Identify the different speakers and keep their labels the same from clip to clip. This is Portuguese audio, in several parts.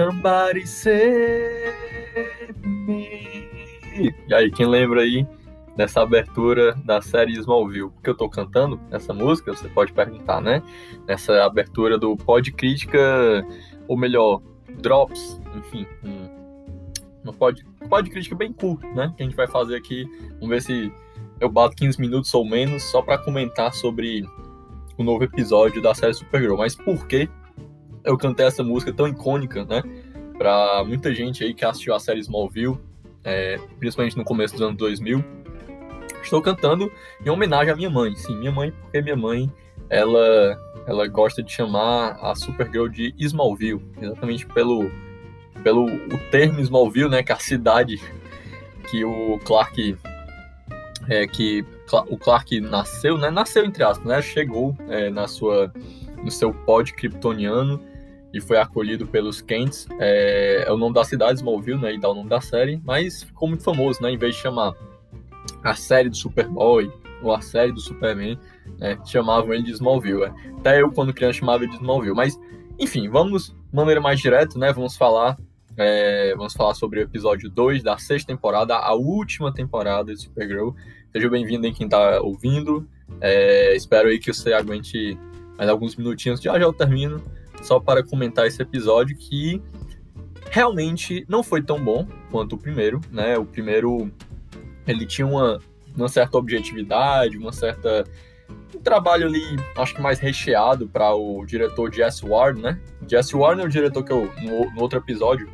Speaker 1: Somebody save me. E aí, quem lembra aí dessa abertura da série Smallville? Porque eu tô cantando essa música, você pode perguntar, né? Nessa abertura do Pod Crítica, ou melhor, Drops, enfim, um, pod, pod crítica bem curto, né? Que a gente vai fazer aqui. Vamos ver se eu bato 15 minutos ou menos só para comentar sobre o novo episódio da série Supergirl. Mas por que eu cantei essa música tão icônica, né? Pra muita gente aí que assistiu a série Smallville, é, principalmente no começo dos anos 2000. Estou cantando em homenagem à minha mãe. Sim, minha mãe, porque minha mãe, ela, ela gosta de chamar a Supergirl de Smallville, exatamente pelo, pelo o termo Smallville, né? Que é a cidade que o Clark é, que o Clark nasceu, né? Nasceu entre aspas, né? Chegou é, na sua no seu pod kryptoniano e foi acolhido pelos Kents. É, é, o nome da cidade, Smallville, né? E dá o nome da série, mas ficou muito famoso, né? Em vez de chamar a série do Superboy ou a série do Superman, né? Chamavam ele de Smallville. É. Até eu, quando criança, chamava ele de Smallville. Mas, enfim, vamos de maneira mais direta, né? Vamos falar. É, vamos falar sobre o episódio 2 da sexta temporada, a última temporada de Supergirl. Seja bem-vindo em quem está ouvindo. É, espero aí que você aguente mais alguns minutinhos. Já já eu termino só para comentar esse episódio que realmente não foi tão bom quanto o primeiro, né? O primeiro ele tinha uma, uma certa objetividade, uma certa um trabalho ali, acho que mais recheado para o diretor Jess Ward, né? Jess Ward é o diretor que eu no, no outro episódio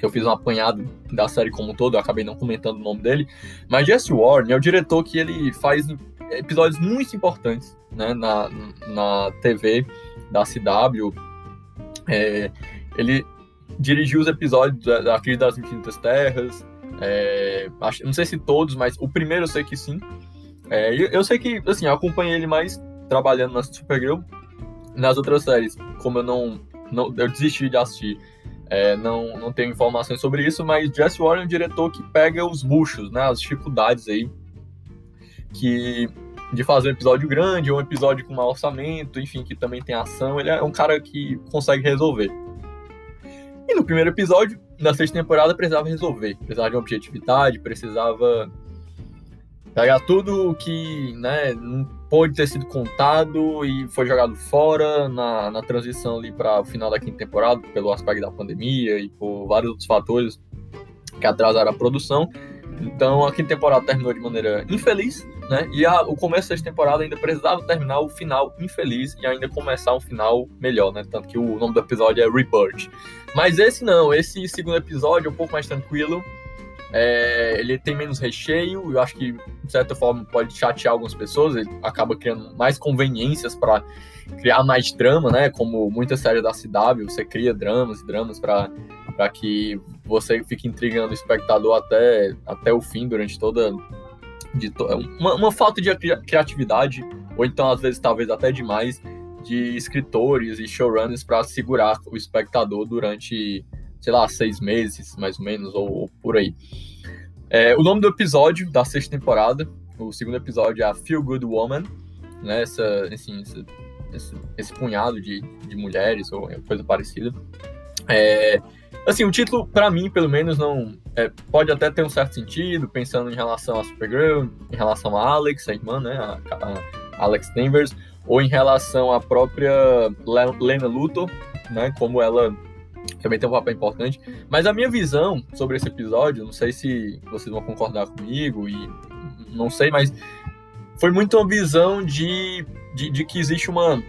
Speaker 1: que eu fiz um apanhado da série como um todo, eu acabei não comentando o nome dele, mas Jesse Warren é o diretor que ele faz episódios muito importantes né, na, na TV da CW. É, ele dirigiu os episódios da, da Crise das Infinitas Terras. É, acho, não sei se todos, mas o primeiro eu sei que sim. É, eu, eu, sei que, assim, eu acompanhei ele mais trabalhando na Supergirl. Nas outras séries, como eu não, não eu desisti de assistir, é, não, não tenho informações sobre isso, mas Jesse Warren é um diretor que pega os buchos, né, as dificuldades aí que de fazer um episódio grande, ou um episódio com mau orçamento, enfim, que também tem ação. Ele é um cara que consegue resolver. E no primeiro episódio, na sexta temporada, precisava resolver. Precisava de objetividade, precisava pegar tudo que né, não pôde ter sido contado e foi jogado fora na, na transição ali para o final da quinta temporada, pelo aspecto da pandemia e por vários outros fatores que atrasaram a produção. Então a quinta temporada terminou de maneira infeliz, né? E a, o começo dessa temporada ainda precisava terminar o final infeliz e ainda começar um final melhor, né? Tanto que o nome do episódio é Rebirth. Mas esse não, esse segundo episódio é um pouco mais tranquilo. É, ele tem menos recheio, eu acho que, de certa forma, pode chatear algumas pessoas, ele acaba criando mais conveniências para criar mais drama, né? Como muitas séries da CW, você cria dramas e dramas para que você fique intrigando o espectador até, até o fim, durante toda. De to... uma, uma falta de criatividade, ou então, às vezes, talvez até demais, de escritores e showrunners para segurar o espectador durante sei lá, seis meses, mais ou menos, ou, ou por aí. É, o nome do episódio da sexta temporada, o segundo episódio é a Feel Good Woman, né? Essa, assim, esse, esse, esse punhado de, de mulheres ou coisa parecida. É, assim, o título, para mim, pelo menos, não é, pode até ter um certo sentido, pensando em relação a Supergirl, em relação a Alex, a irmã, né? A, a Alex Danvers, ou em relação à própria Lena Luthor, né? Como ela também tem um papel importante. Mas a minha visão sobre esse episódio, não sei se vocês vão concordar comigo e não sei, mas foi muito uma visão de, de, de que existe uma,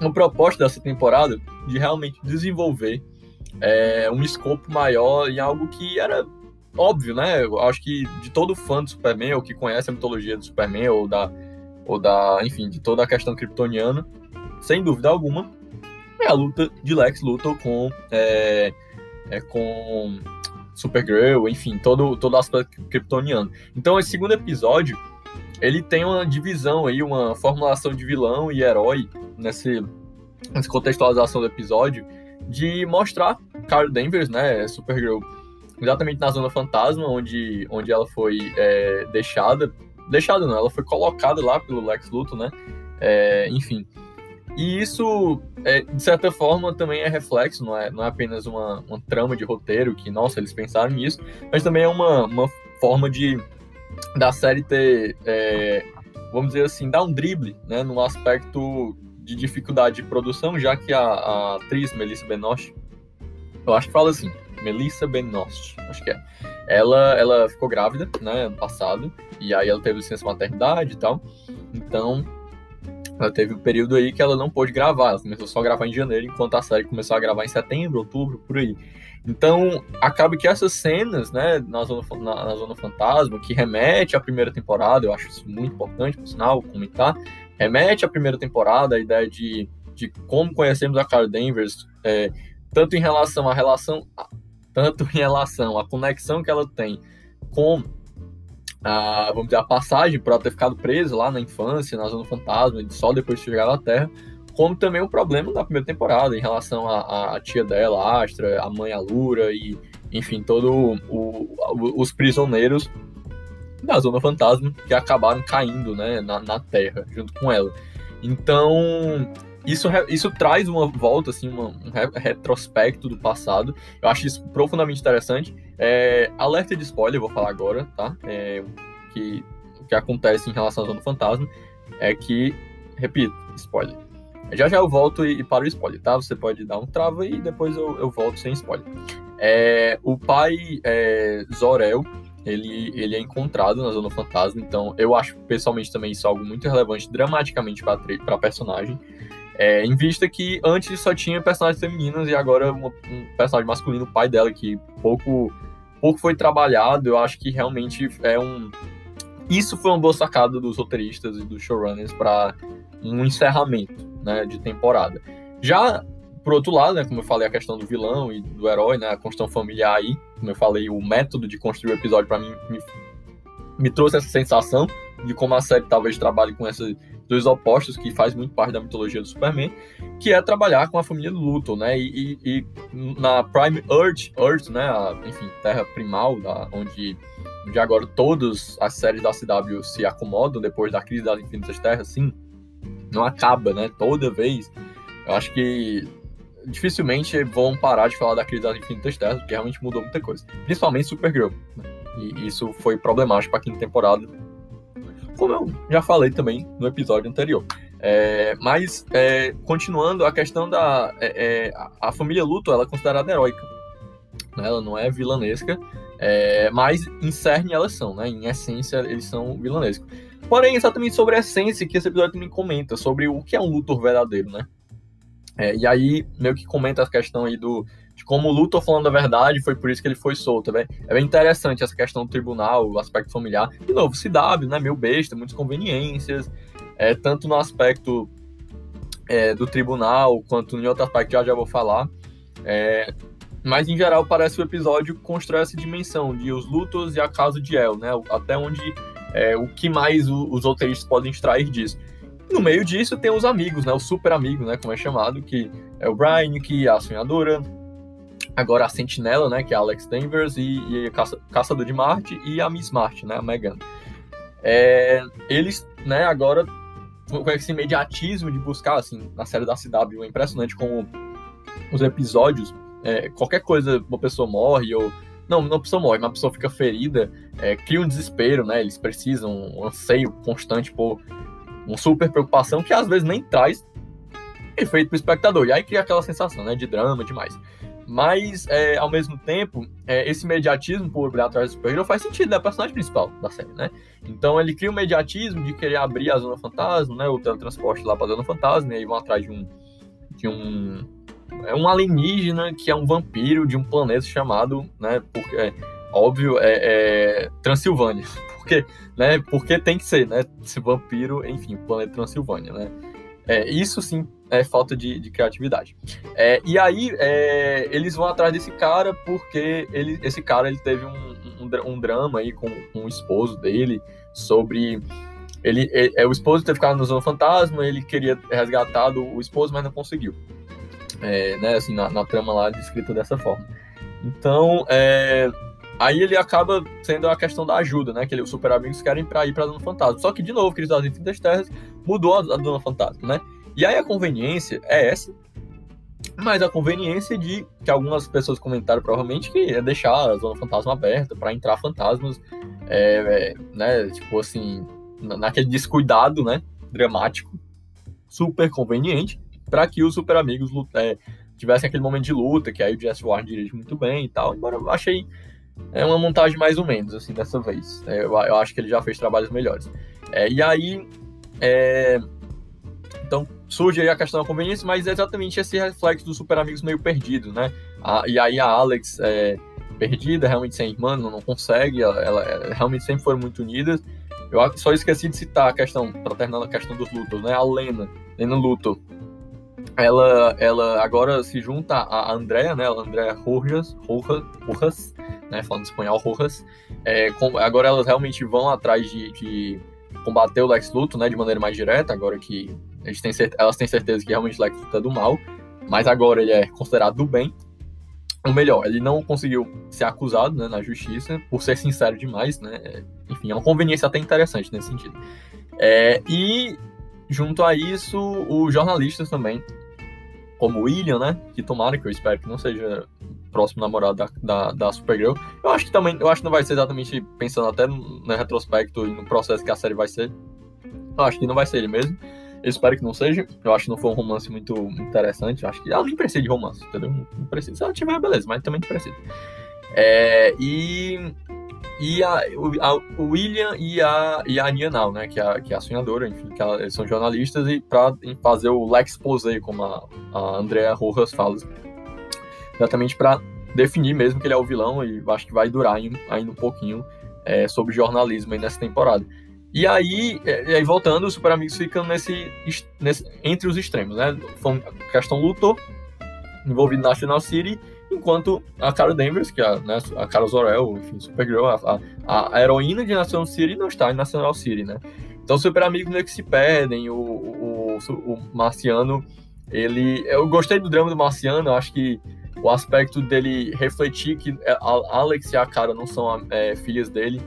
Speaker 1: uma proposta dessa temporada de realmente desenvolver é, um escopo maior em algo que era óbvio, né? Eu acho que de todo fã do Superman, ou que conhece a mitologia do Superman, ou da, ou da enfim, de toda a questão kryptoniana, sem dúvida alguma, é a luta de Lex Luthor com, é, é, com Supergirl, enfim, todo, todo aspecto kryptoniano. Então, esse segundo episódio, ele tem uma divisão aí, uma formulação de vilão e herói nesse, nessa contextualização do episódio, de mostrar Carol Danvers, né, Supergirl, exatamente na Zona Fantasma, onde, onde ela foi é, deixada, deixada não, ela foi colocada lá pelo Lex Luthor, né, é, enfim. E isso é, de certa forma, também é reflexo, não é, não é apenas uma, uma trama de roteiro que, nossa, eles pensaram nisso, mas também é uma, uma forma de da série ter, é, vamos dizer assim, dar um drible, né, no aspecto de dificuldade de produção, já que a, a atriz Melissa Benoist, eu acho que fala assim, Melissa Benoist, acho que é, ela, ela ficou grávida, né, ano passado, e aí ela teve licença maternidade e tal, então ela teve um período aí que ela não pôde gravar, ela começou só a gravar em janeiro, enquanto a série começou a gravar em setembro, outubro, por aí. Então, acaba que essas cenas, né, na Zona, na, na Zona Fantasma, que remete à primeira temporada, eu acho isso muito importante, por sinal, comentar, remete à primeira temporada, a ideia de, de como conhecemos a Carol Danvers, é, tanto em relação à relação, tanto em relação à conexão que ela tem com a, vamos dizer, a passagem para ela ter ficado presa lá na infância, na Zona Fantasma, e só depois de chegar à Terra, como também o problema da primeira temporada em relação à, tia dela, a Astra, a mãe Alura e, enfim, todos os prisioneiros da Zona Fantasma que acabaram caindo né, na, na Terra junto com ela. Então, isso, isso traz uma volta, assim, uma, um retrospecto do passado. Eu acho isso profundamente interessante. É, alerta de spoiler, vou falar agora, tá? É, que, o que acontece em relação à Zona Fantasma é que, repito, spoiler já já eu volto e, e para o spoiler, tá? Você pode dar um trava e depois eu, eu volto sem spoiler. É, o pai é, Zorel, ele, ele é encontrado na Zona Fantasma, então eu acho pessoalmente também isso algo muito relevante dramaticamente para a personagem. É, em vista que antes só tinha personagens femininas e agora um, personagem masculino, o pai dela, que pouco, pouco foi trabalhado, eu acho que realmente é um. Isso foi uma boa sacada dos roteiristas e dos showrunners para um encerramento né, de temporada. Já, por outro lado, né, como eu falei, a questão do vilão e do herói, né, a construção familiar aí, como eu falei, o método de construir o episódio para mim me, me trouxe essa sensação de como a série talvez trabalhe com esses dois opostos que faz muito parte da mitologia do Superman, que é trabalhar com a família do Luthor, né? E, e, e na Prime Earth, Earth, né? A, enfim, Terra Primal, da, onde, onde agora todas as séries da CW se acomodam depois da crise das Infinitas Terras, sim, não acaba, né? Toda vez. Eu acho que dificilmente vão parar de falar da crise das infinitas terras, porque realmente mudou muita coisa. Principalmente Supergirl. Né? E isso foi problemático para a quinta temporada. Como eu já falei também no episódio anterior. É, mas, é, continuando, a questão da. É, é a família Luto ela é considerada heróica. Né? Ela não é vilanesca, é, mas em cerne elas são, né? Em essência, eles são vilanescos. Porém, exatamente sobre a essência que esse episódio também comenta, sobre o que é um Luthor verdadeiro, né? É, e aí, meio que comenta a questão aí do, de como o Luthor falando a verdade, foi por isso que ele foi solto. É bem, é bem interessante essa questão do tribunal, o aspecto familiar. De novo, CW, né? Meio besta, muitas conveniências, é, tanto no aspecto é, do tribunal, quanto em outro aspecto que já já vou falar. É, mas, em geral, parece que o episódio constrói essa dimensão de os Luthors e a casa de El, né? Até onde é, o que mais os roteiristas podem extrair disso. No meio disso tem os amigos, né? O super amigo, né? Como é chamado, que é o Brian, que é a sonhadora, agora a Sentinela, né? Que é a Alex Danvers e, e a Caça, Caçador de Marte e a Miss Marte, né? A Megan. É, eles, né? Agora com esse imediatismo de buscar, assim, na série da CW, é impressionante como os episódios, é, qualquer coisa, uma pessoa morre ou não, não pessoa morre, mas a pessoa fica ferida, é, cria um desespero, né? Eles precisam, um anseio constante por uma super preocupação que às vezes nem traz efeito pro espectador. E aí cria aquela sensação, né? De drama demais. Mas, é, ao mesmo tempo, é, esse mediatismo por abrir atrás do super faz sentido, é o personagem principal da série, né? Então ele cria um mediatismo de querer abrir a Zona Fantasma, né? O teletransporte lá pra Zona Fantasma, e aí vão atrás de um, de um é um alienígena que é um vampiro de um planeta chamado, né, porque, é, óbvio, é, é Transilvânia. Porque, né, porque tem que ser, né, esse vampiro, enfim, o planeta Transilvânia, né. É, isso sim é falta de, de criatividade. É, e aí é, eles vão atrás desse cara porque ele, esse cara ele teve um, um, um drama aí com, com, o esposo dele sobre ele, é, é o esposo ter ficado no Zona Fantasma, ele queria resgatado o esposo, mas não conseguiu é, né, assim, na, na, trama lá descrita dessa forma. Então, é, aí ele acaba sendo a questão da ajuda, né, que ele, os super amigos querem para ir para Dona Fantasma. Só que, de novo, Crise das Infinitas Terras mudou a, a Dona Fantasma, né? E aí a conveniência é essa, Mas a conveniência de que algumas pessoas comentaram provavelmente que é deixar a zona fantasma aberta para entrar fantasmas, é, é, né? Tipo assim, naquele descuidado, né? Dramático, super conveniente, para que os super amigos é, tivessem aquele momento de luta, que aí o Jesse Warren dirige muito bem e tal. Embora eu achei é uma montagem mais ou menos, assim, dessa vez. É, eu, eu, acho que ele já fez trabalhos melhores. É, e aí, é, então surge aí a questão da conveniência, mas é exatamente esse reflexo dos super amigos meio perdido, né? A, e aí a Alex é perdida, realmente sem irmã, não, não consegue, ela, ela, ela, realmente sempre foram muito unidas. Eu só esqueci de citar a questão, para terminar a questão dos Luthor, né? A Lena, Lena Luthor, ela, ela agora se junta a Andrea, né? A Andrea Rojas, Rojas, Rojas né? Falando espanhol, Rojas. É, com, agora elas realmente vão atrás de, de combater o Lex Luthor, né? De maneira mais direta, agora que elas têm certeza que realmente Lex Luthor é do mal, mas agora ele é considerado do bem. Ou melhor, ele não conseguiu ser acusado né, na justiça por ser sincero demais, né? Enfim, é uma conveniência até interessante nesse sentido. É, e junto a isso, os jornalistas também, como William, né? Que tomara que eu espero que não seja próximo namorado da, da, da Supergirl. Eu acho que também, eu acho que não vai ser exatamente pensando até no, retrospecto e no processo que a série vai ser. Eu acho que não vai ser ele mesmo. Eu espero que não seja. Eu acho que não foi um romance muito, interessante. Eu acho que ela nem precisa de romance, entendeu? Não precisa. Se ela tiver, beleza, mas também não precisa. É, e e a, o William e a, e a Ania né, que é a, que é a sonhadora, enfim, que ela, eles são jornalistas, e para fazer o Lex Posey, como a, a Andrea Rojas fala, exatamente para definir mesmo que ele é o vilão, e acho que vai durar ainda, um pouquinho é, sobre jornalismo aí nessa temporada. E aí, é, e aí voltando, os Super Amigos ficam nesse, nesse, entre os extremos, né? Foi questão lutou, envolvido na National City, enquanto a Carol Danvers, que é né, a Carol Zorel, enfim, Supergirl, a, a, a heroína de National City não está em National City, né? Então, Super Amigos meio que se perdem, o, o, o Marciano, ele... Eu gostei do drama do Marciano, acho que o aspecto dele refletir que a Alex e a Cara não são é, filhas dele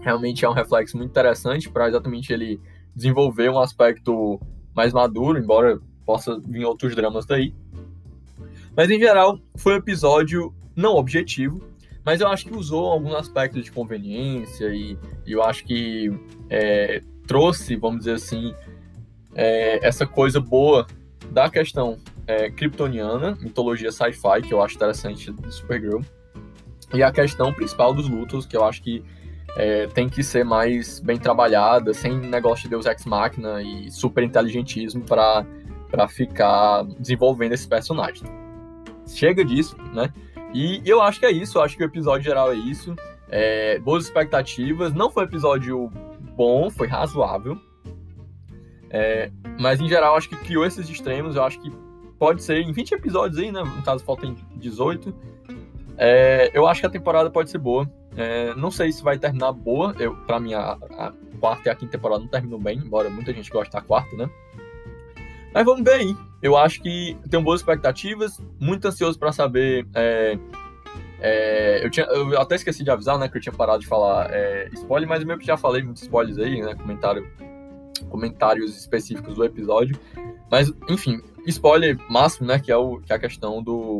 Speaker 1: realmente é um reflexo muito interessante para exatamente ele desenvolver um aspecto mais maduro, embora possa vir outros dramas daí. Mas em geral, foi um episódio não objetivo, mas eu acho que usou alguns aspectos de conveniência e, eu acho que é, trouxe, vamos dizer assim, é, essa coisa boa da questão é, kryptoniana, mitologia sci-fi, que eu acho interessante do Supergirl, e a questão principal dos lutos, que eu acho que é, tem que ser mais bem trabalhada, sem negócio de Deus Ex Machina e super inteligentismo para ficar desenvolvendo esse personagem. Chega disso, né? E eu acho que é isso, eu acho que o episódio geral é isso. É, boas expectativas. Não foi um episódio bom, foi razoável. É, mas em geral, acho que criou esses extremos. Eu acho que pode ser em 20 episódios aí, né? No caso, faltam 18. É, eu acho que a temporada pode ser boa. É, não sei se vai terminar boa. Eu, pra mim, a, a, quarta e a quinta temporada não terminam bem, embora muita gente goste da quarta, né? Mas vamos ver aí. Eu acho que tenho boas expectativas, muito ansioso para saber. É, é, eu, tinha, eu até esqueci de avisar, né, que eu tinha parado de falar é, spoiler, mas eu meio que já falei muitos spoilers aí, né? Comentário, comentários específicos do episódio. Mas, enfim, spoiler máximo, né? Que é, o, que é a questão do.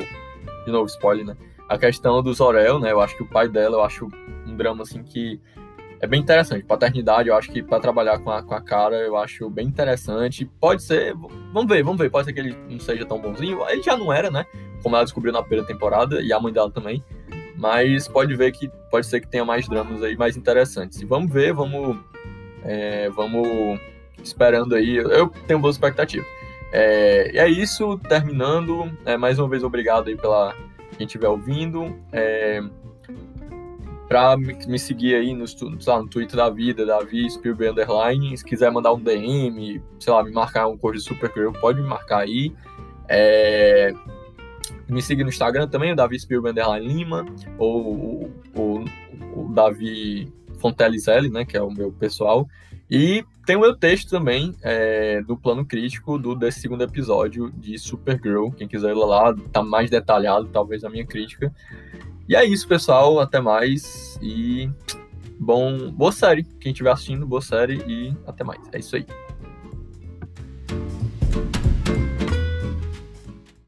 Speaker 1: De novo, spoiler, né? A questão do Zorel, né? Eu acho que o pai dela, eu acho um drama assim que é bem interessante. Paternidade, eu acho que para trabalhar com a, com a cara, eu acho bem interessante. Pode ser, vamos ver, vamos ver. Pode ser que ele não seja tão bonzinho. Ele já não era, né? Como ela descobriu na primeira temporada, e a mãe dela também. Mas pode ver que pode ser que tenha mais dramas aí mais interessantes. E vamos ver, vamos. É, vamos esperando aí. Eu tenho boas expectativas. É, e é isso, terminando. É, mais uma vez, obrigado aí pela quem estiver ouvindo. É, para me seguir aí no, lá, no Twitter da vida, Davi Spielberg Underline. Se quiser mandar um DM, sei lá, me marcar um cor de Supergirl, pode me marcar aí. É, me seguir no Instagram também, o Davi Spielberg Underline Lima, ou o, Davi Fontellizelli, né, que é o meu pessoal. E tem o meu texto também é, do plano crítico do desse segundo episódio de Supergirl. Quem quiser ir lá, tá mais detalhado, talvez, a minha crítica. E é isso, pessoal. Até mais. E bom, boa série. Quem estiver assistindo, boa série e até mais. É isso aí.